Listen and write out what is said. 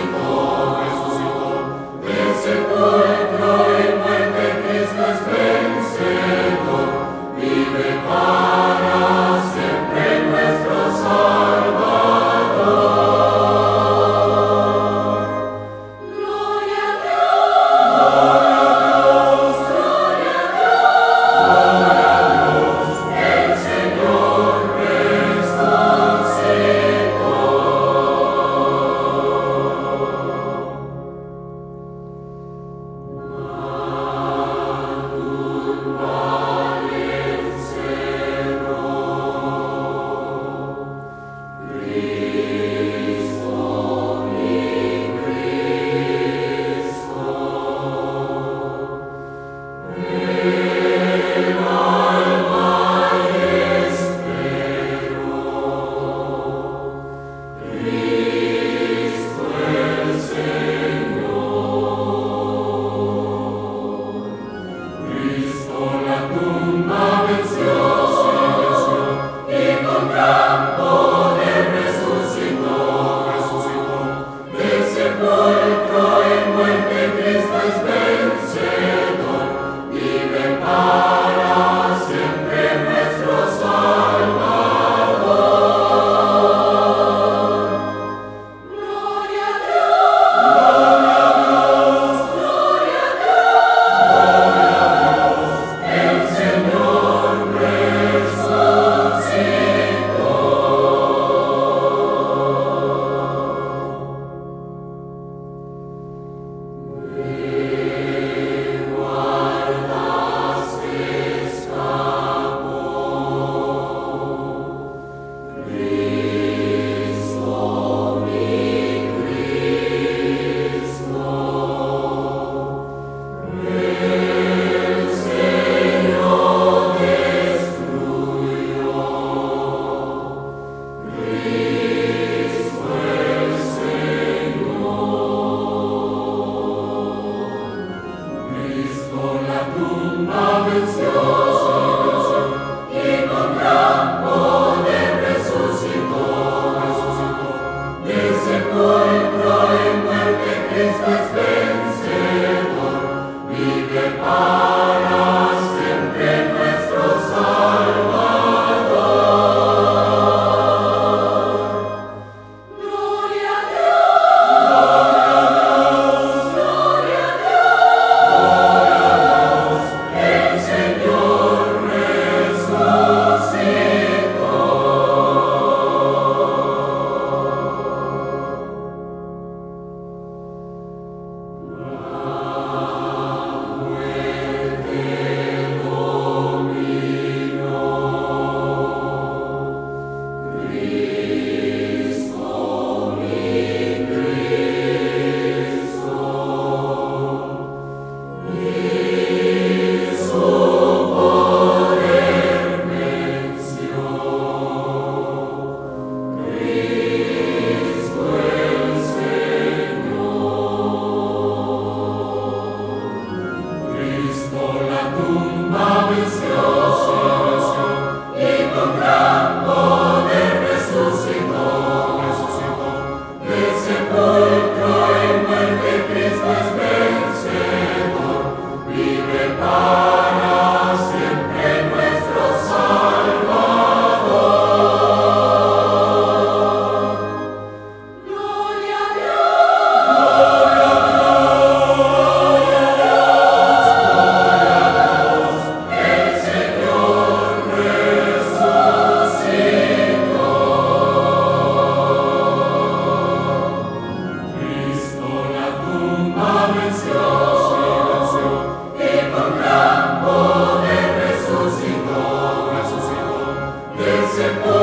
impossible. por la tumba venció y contra impossible.